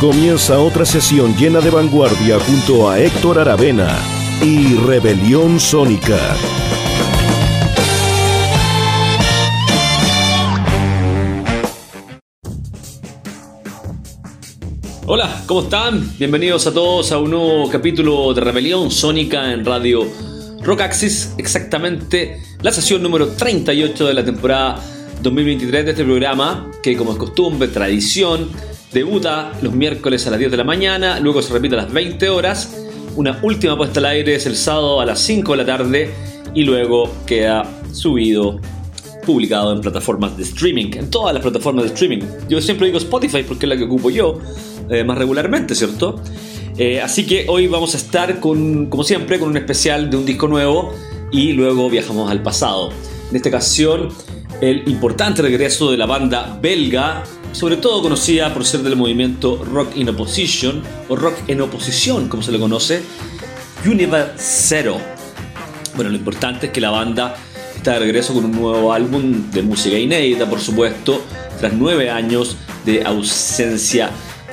Comienza otra sesión llena de vanguardia junto a Héctor Aravena y Rebelión Sónica. Hola, ¿cómo están? Bienvenidos a todos a un nuevo capítulo de Rebelión Sónica en Radio Rock Axis, exactamente la sesión número 38 de la temporada 2023 de este programa, que como es costumbre, tradición, debuta los miércoles a las 10 de la mañana, luego se repite a las 20 horas, una última puesta al aire es el sábado a las 5 de la tarde y luego queda subido, publicado en plataformas de streaming, en todas las plataformas de streaming. Yo siempre digo Spotify porque es la que ocupo yo eh, más regularmente, ¿cierto? Eh, así que hoy vamos a estar con, como siempre, con un especial de un disco nuevo y luego viajamos al pasado. En esta ocasión, el importante regreso de la banda belga sobre todo conocida por ser del movimiento Rock in Opposition, o Rock en Oposición, como se le conoce, Universe Zero. Bueno, lo importante es que la banda está de regreso con un nuevo álbum de música inédita, por supuesto, tras nueve años de ausencia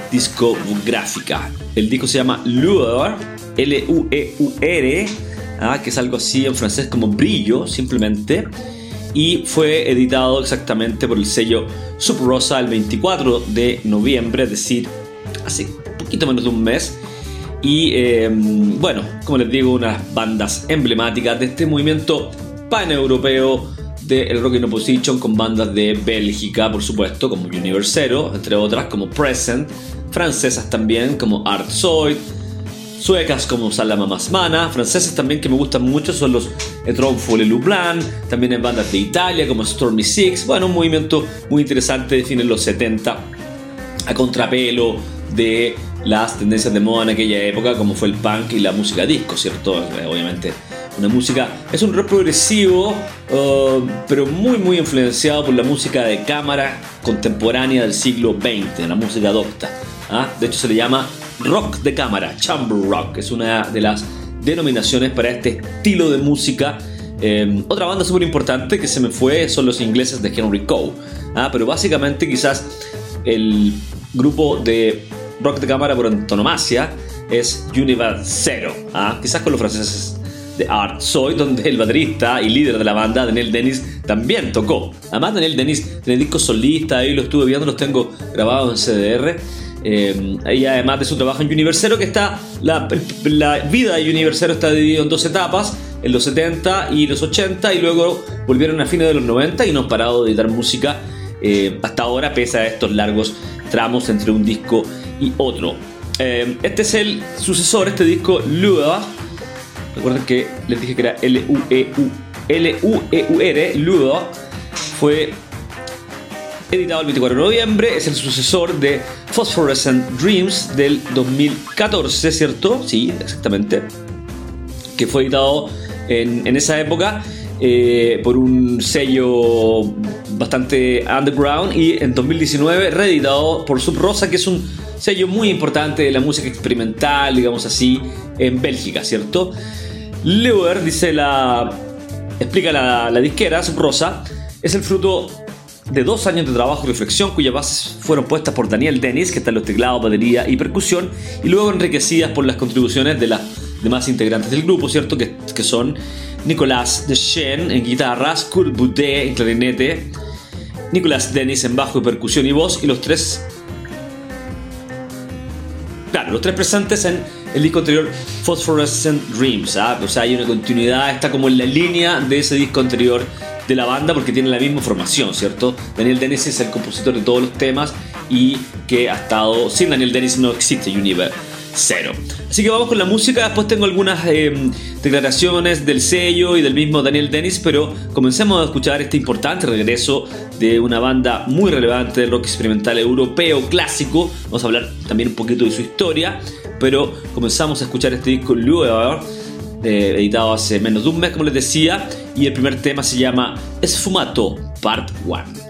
discográfica. El disco se llama Lueur, L-U-E-U-R, ¿ah? que es algo así en francés como brillo, simplemente y fue editado exactamente por el sello Sub Rosa el 24 de noviembre, es decir, hace poquito menos de un mes. Y em, bueno, como les digo, unas bandas emblemáticas de este movimiento pan-europeo del rock in opposition con bandas de Bélgica, por supuesto, como Universero, entre otras, como Present, francesas también, como Art Soy, suecas como Salama Masmana, franceses también que me gustan mucho son los Etronfo Le Lublin, también en bandas de Italia como Stormy Six, bueno, un movimiento muy interesante de fines de los 70 a contrapelo de las tendencias de moda en aquella época como fue el punk y la música disco, ¿cierto? Eh, obviamente una música, es un rock progresivo, uh, pero muy muy influenciado por la música de cámara contemporánea del siglo XX, la música docta. ¿ah? De hecho se le llama rock de cámara, chamber rock, es una de las denominaciones para este estilo de música. Em, otra banda súper importante que se me fue son los ingleses de Henry Coe, ¿ah? pero básicamente quizás el grupo de rock de cámara por antonomasia es Universe Zero, ¿ah? quizás con los franceses de Art Soy, donde el baterista y líder de la banda, Daniel Dennis, también tocó. Además, Daniel Dennis tiene discos solistas, ahí lo estuve viendo, los tengo grabados en CDR. Eh, y además de su trabajo en Universero, que está la, vida de Universero está dividida en dos etapas, en los 70 y los 80, y luego volvieron a fines de los 90 y no han parado de editar música eh, hasta ahora, pese a estos largos tramos entre un disco y otro. Eh, este es el sucesor, este disco Lua. Recuerden que les dije que era L-U-E-U. L-U-E-U-R, Lua. Fue editado el 24 de noviembre, es el sucesor de Phosphorescent Dreams del 2014, ¿cierto? Sí, exactamente. Que fue editado en, esa época eh, por un sello bastante underground y en 2019 reeditado por Sub Rosa, que es un sello muy importante de la música experimental, digamos así, en Bélgica, ¿cierto? Lewer dice la. explica la, la disquera, Sub Rosa, es el fruto de dos años de trabajo y reflexión cuyas bases fueron puestas por Daniel Dennis, que está en los teclados, batería y percusión, y luego enriquecidas por las contribuciones de las demás integrantes del grupo, ¿cierto? Que, que son Nicolás Deschen en guitarras, Kurt Boudet en clarinete, Nicolás Dennis en bajo y percusión y voz, y los tres... Claro, los tres presentes en el disco anterior Phosphorescent Dreams, ¿ah? o sea, hay una continuidad, está como en la línea de ese disco anterior de la banda porque tiene la misma formación, ¿cierto? Daniel Dennis es el compositor de todos los temas y que ha estado. Sin Daniel Dennis no existe Universe Cero. Así que vamos con la música. Después tengo algunas em, declaraciones del sello y del mismo Daniel Dennis, pero comencemos a escuchar este importante regreso de una banda muy relevante del rock experimental europeo clásico. Vamos a hablar también un poquito de su historia, pero comenzamos a escuchar este disco luego editado hace menos de un mes, como les decía, y el primer tema se llama Esfumato Part 1.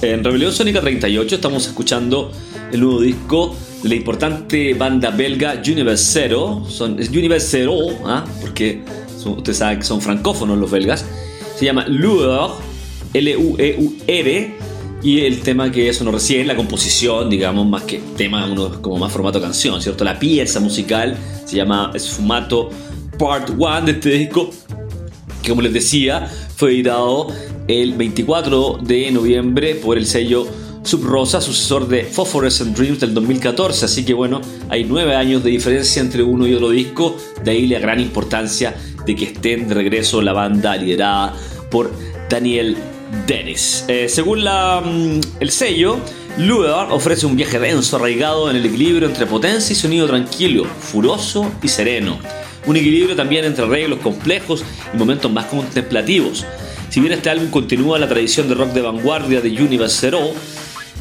En Rebelión Sónica 38 estamos escuchando el nuevo disco de la importante banda belga Universe Zero. Son, es Universe Zero, ¿ah? porque ustedes saben que son francófonos los belgas. Se llama Lueur, L-U-E-U-R. Y el tema que sonó recién, la composición, digamos, más que tema, como más formato canción, ¿cierto? La pieza musical se llama Esfumato Part 1 de este disco, que como les decía, fue editado el 24 de noviembre por el sello Subrosa, sucesor de Phosphorescent Dreams del 2014. Así que bueno, hay nueve años de diferencia entre uno y otro disco, de ahí la gran importancia de que estén de regreso la banda liderada por Daniel Dennis. Eh, según la, mm, el sello, Luar ofrece un viaje denso arraigado en el equilibrio entre potencia y sonido tranquilo, furoso y sereno. Un equilibrio también entre arreglos complejos y momentos más contemplativos. Si bien este álbum continúa la tradición de rock de vanguardia de Universe Zero,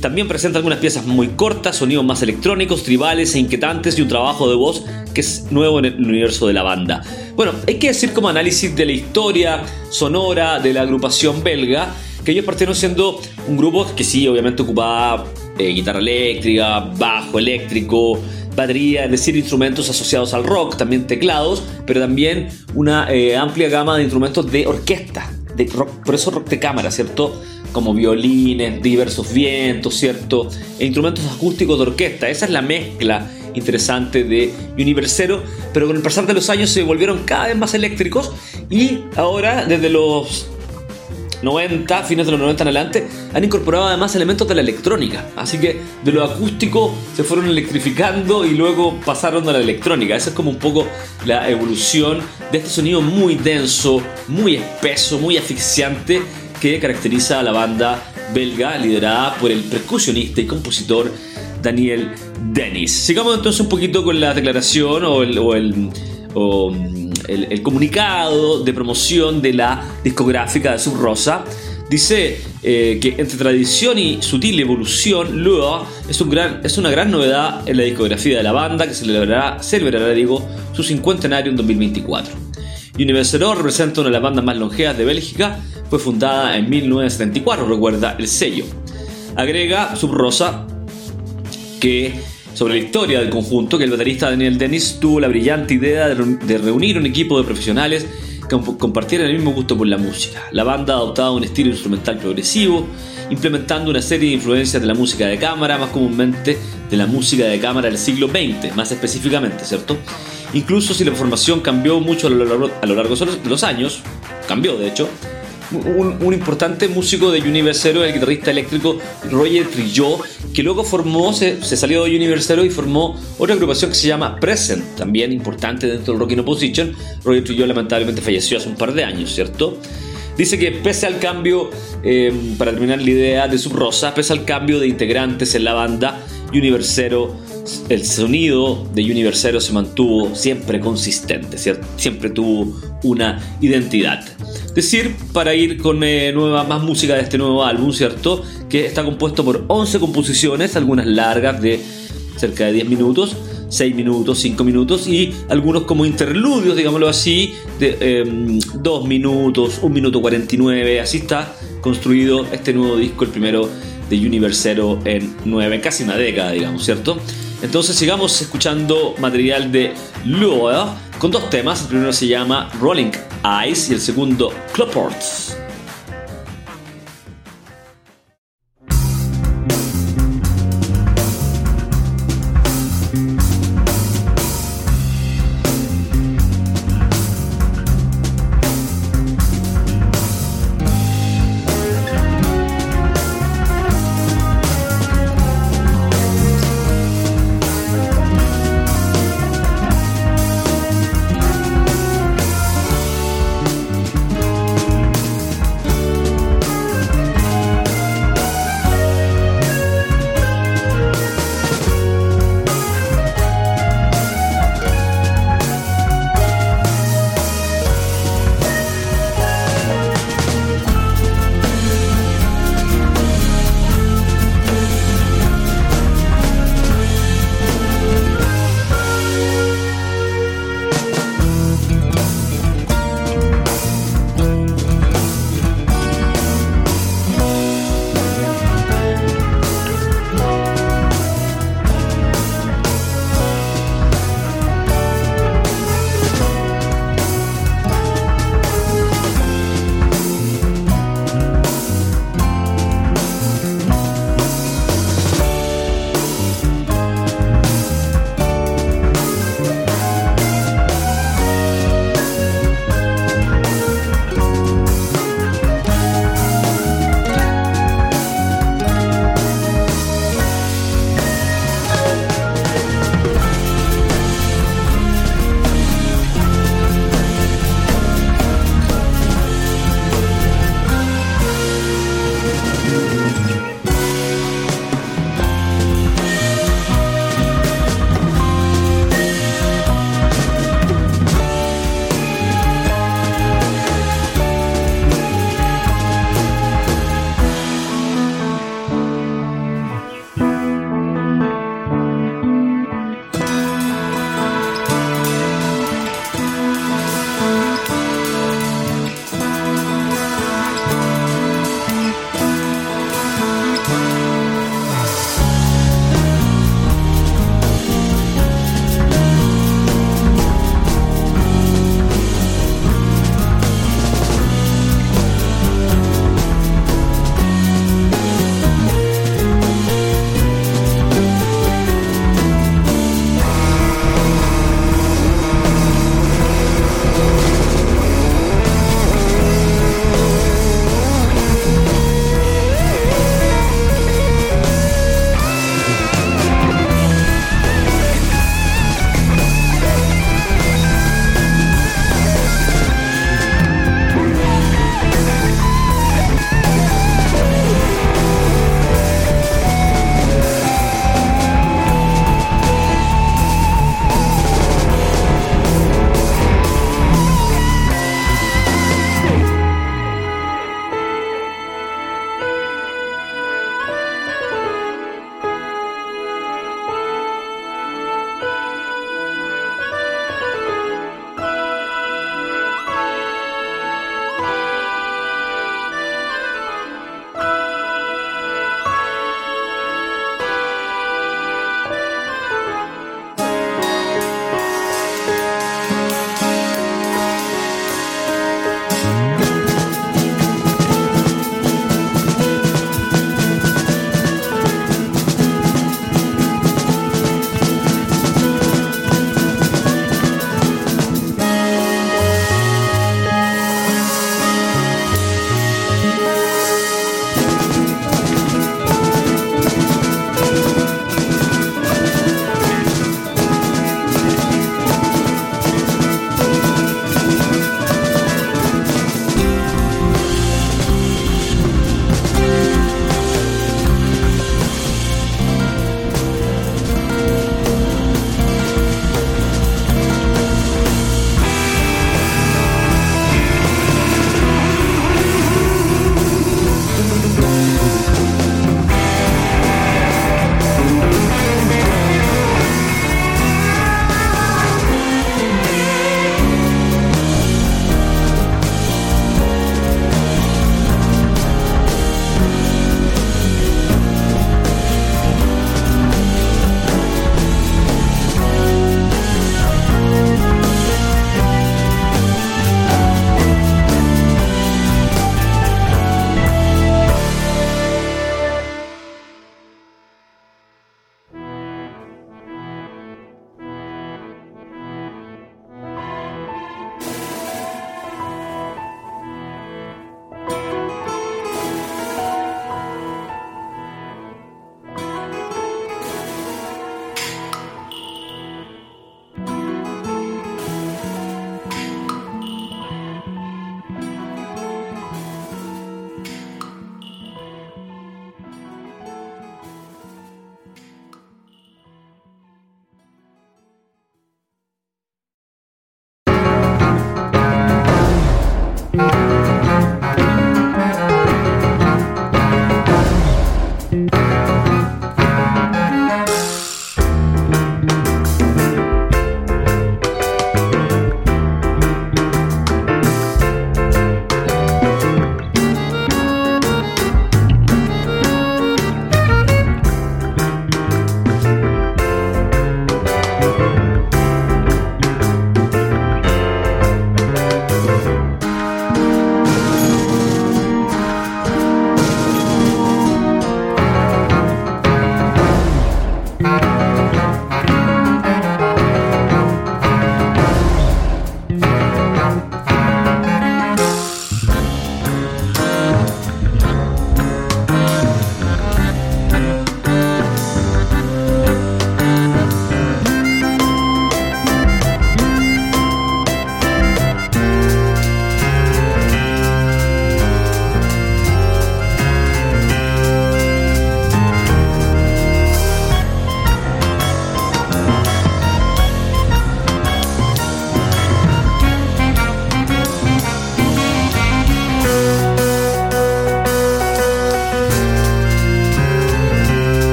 también presenta algunas piezas muy cortas, sonidos más electrónicos, tribales e inquietantes y un trabajo de voz que es nuevo en el universo de la banda. Bueno, hay que decir como análisis de la historia sonora de la agrupación belga que ellos partieron siendo un grupo que sí, obviamente ocupaba eh, guitarra eléctrica, bajo eléctrico, batería, es decir, instrumentos asociados al rock, también teclados, pero también una eh, amplia gama de instrumentos de orquesta, por eso rock de cámara, ¿cierto? Como violines, diversos vientos, ¿cierto? E instrumentos acústicos de orquesta. Esa es la mezcla interesante de Universero, pero con el pasar de los años se volvieron cada vez más eléctricos y ahora desde los 90, fines de los 90 en adelante, han incorporado además elementos de la electrónica. Así que de lo acústico se fueron electrificando y luego pasaron a la electrónica. Esa es como un poco la evolución de este sonido muy denso, muy espeso, muy asfixiante que caracteriza a la banda belga liderada por el percusionista y compositor Daniel Dennis. Sigamos entonces un poquito con la declaración o el, o el el, comunicado de promoción de la discográfica de Subrosa. Dice eh, que entre tradición y sutil evolución, Lua es, una gran novedad en la discografía de la banda que celebrará, celebrará digo, su cincuentenario en 2024. Universal representa una de las bandas más longevas de Bélgica, fue fundada en 1974, recuerda el sello. Agrega Subrosa que sobre la historia del conjunto que el baterista Daniel Dennis tuvo la brillante idea de reunir un equipo de profesionales que compartieran el mismo gusto por la música. La banda ha adoptado un estilo instrumental progresivo, implementando una serie de influencias de la música de cámara, más comúnmente de la música de cámara del siglo XX, más específicamente, ¿cierto? Incluso si la formación cambió mucho a lo largo, a lo largo de los años, cambió de hecho, un, importante músico de Universero, el guitarrista eléctrico Roger Trillot, que luego formó, se, salió de Universero y formó otra agrupación que se llama Present, también importante dentro del Rock in Opposition. Roger Trillot lamentablemente falleció hace un par de años, ¿cierto? Dice que pese al cambio, eh, para terminar la idea de Subrosa, pese al cambio de integrantes en la banda, Universero el sonido de Universero se mantuvo siempre consistente, siempre tuvo una identidad. Decir, para ir con eh, nueva, más música de este nuevo álbum, ¿cierto? Que está compuesto por 11 composiciones, algunas largas de cerca de 10 minutos, 6 minutos, 5 minutos y algunos como interludios, digámoslo así, de 2 em, minutos, 1 minuto 49, así está construido este nuevo disco, el primero de Universero en 9, casi una década, digamos, ¿cierto? Entonces sigamos escuchando material de Lower con dos temas. El primero se llama Rolling Eyes y el segundo Cloports.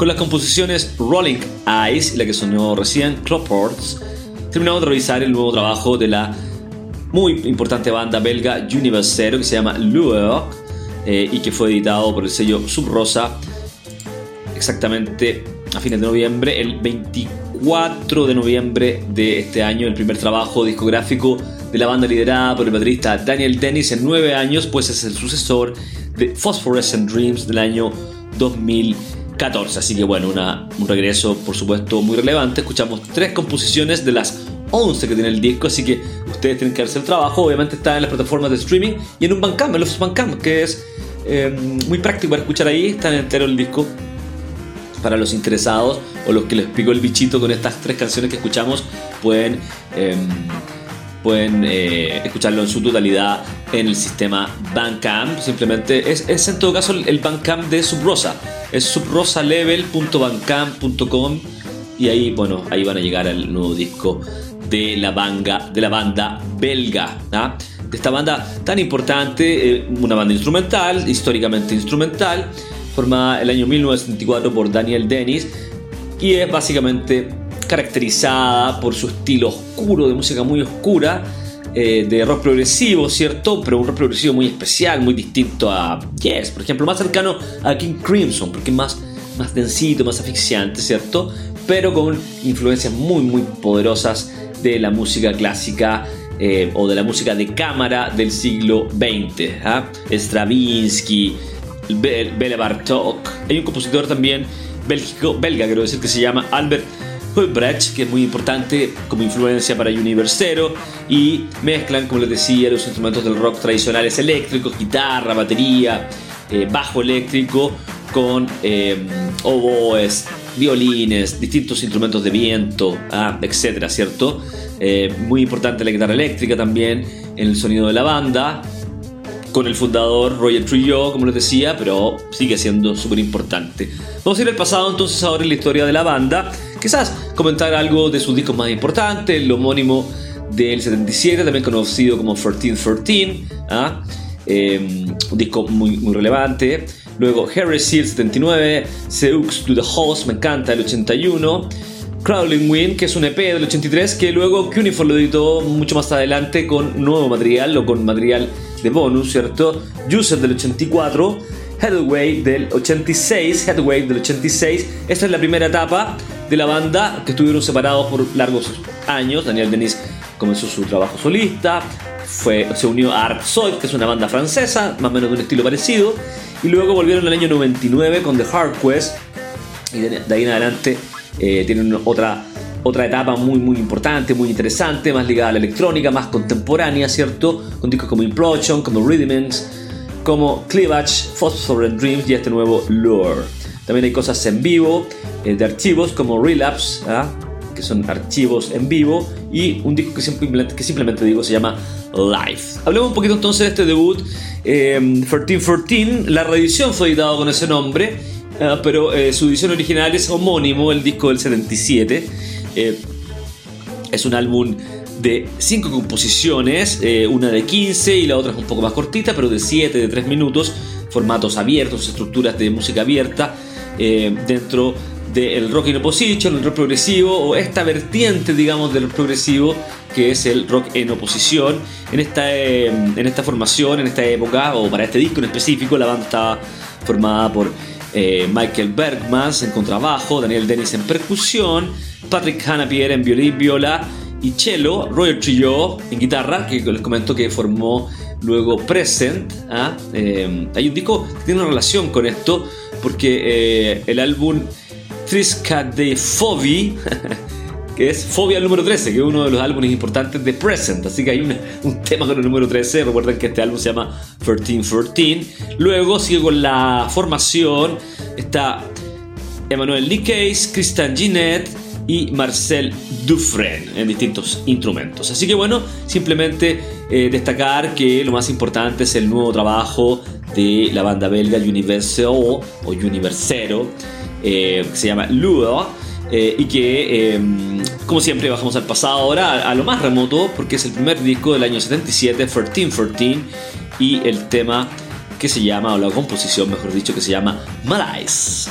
Con las composiciones Rolling Eyes y la que sonó recién, Clopports, terminamos de revisar el nuevo trabajo de la muy importante banda belga Universero que se llama Lure eh, y que fue editado por el sello Subrosa exactamente a fines de noviembre, el 24 de noviembre de este año, el primer trabajo discográfico de la banda liderada por el baterista Daniel Dennis en nueve años, pues es el sucesor de Phosphorescent Dreams del año 2014. Así que bueno, un regreso por supuesto muy relevante. Escuchamos tres composiciones de las 11 que tiene el disco, así que ustedes tienen que hacer el trabajo. Obviamente está en las plataformas de streaming y en un Bandcamp, en los Bandcamp, que es eh, muy práctico para escuchar ahí. Está entero el disco para los interesados o los que les picó el bichito con estas tres canciones que escuchamos pueden, em, pueden eh, escucharlo en su totalidad en el sistema Bandcamp. Simplemente es, es en todo caso el Bandcamp de Subrosa. Es subrosalevel.bandcamp.com y ahí, bueno, ahí van a llegar al nuevo disco de la, banda, de la banda belga. ¿ah? De esta banda tan importante, eh, una banda instrumental, históricamente instrumental formada el año 1974 por Daniel Dennis y es básicamente caracterizada por su estilo oscuro, de música muy oscura, eh, de rock progresivo, ¿cierto? Pero un rock progresivo muy especial, muy distinto a Yes, por ejemplo, más cercano a King Crimson, porque es más, más densito, más asfixiante, ¿cierto? Pero con influencias muy, muy poderosas de la música clásica eh, o de la música de cámara del siglo XX. ¿ah? Stravinsky, Bele Bartok. Hay un compositor también belga, quiero decir, que se llama Albert Huybrecht, que es muy importante como influencia para Universero, y mezclan, como les decía, los instrumentos del rock tradicionales eléctricos, guitarra, batería, eh, bajo eléctrico, con eh, oboes, violines, distintos instrumentos de viento, ah, etcétera, ¿cierto? Eh, muy importante la guitarra eléctrica también en el sonido de la banda con el fundador Roger Trujillo, como les decía, pero sigue siendo súper importante. Vamos a ir al pasado entonces ahora en la historia de la banda. Quizás comentar algo de sus discos más importantes, el homónimo del 77, también conocido como 1313, ¿ah? Em, un disco muy, muy relevante. Luego Heresy, el 79, Seux to the Host, me encanta, el 81. Crawling Wind, que es un EP del 83, que luego Cuneiform lo editó mucho más adelante con nuevo material o con material de bonus, ¿cierto? User del 84, Headway del 86, Headway del 86. Esta es la primera etapa de la banda que estuvieron separados por largos años. Daniel Denis comenzó su trabajo solista, fue, se unió a Art que es una banda francesa, más o menos de un estilo parecido, y luego volvieron en el año 99 con The Hard Quest, y de ahí en adelante eh, tienen otra otra etapa muy muy importante, muy interesante, más ligada a la electrónica, más contemporánea, ¿cierto? Con discos como Implosion, como Rhythms, como Cleavage, Phosphorant Dreams y este nuevo Lure. También hay cosas en vivo eh, de archivos como Relapse, ¿ah? que son archivos en vivo, y un disco que simplemente, digo se llama Live. Hablemos un poquito entonces de este debut, eh, 1314. La reedición fue editada con ese nombre, ah, pero eh, su edición original es homónimo, el disco del 77. Eh, es un álbum de 5 composiciones, una de 15 y la otra es un poco más cortita, pero de 7, de 3 minutos, formatos abiertos, estructuras de música abierta eh, dentro del rock in opposition, el rock progresivo o esta vertiente, digamos, del progresivo que es el rock en oposición. En esta, en esta formación, en esta época, o para este disco en específico, la banda estaba formada por Michael Bergman en contrabajo, Daniel Dennis en percusión, Patrick Hanapier en violín, viola y cello, Roger Trillo en guitarra, que les comento que formó luego Present. ¿ah? Eh, hay un disco que tiene una relación con esto, porque eh, el álbum Trisca de Fobi, que es Fobia número 13, que es uno de los álbumes importantes de Present, así que hay un tema con el número 13, recuerden que este álbum se llama 1313. Luego sigue con la formación, está Emmanuel Case, Christian Ginette, y Marcel Dufresne en distintos instrumentos. Así que bueno, simplemente eh, destacar que lo más importante es el nuevo trabajo de la banda belga Universeo o Universero, eh, que se llama Ludo. Eh, y que, em, como siempre, bajamos al pasado ahora, a, lo más remoto, porque es el primer disco del año 77, 1314, y el tema que se llama, o la composición, mejor dicho, que se llama Malaise.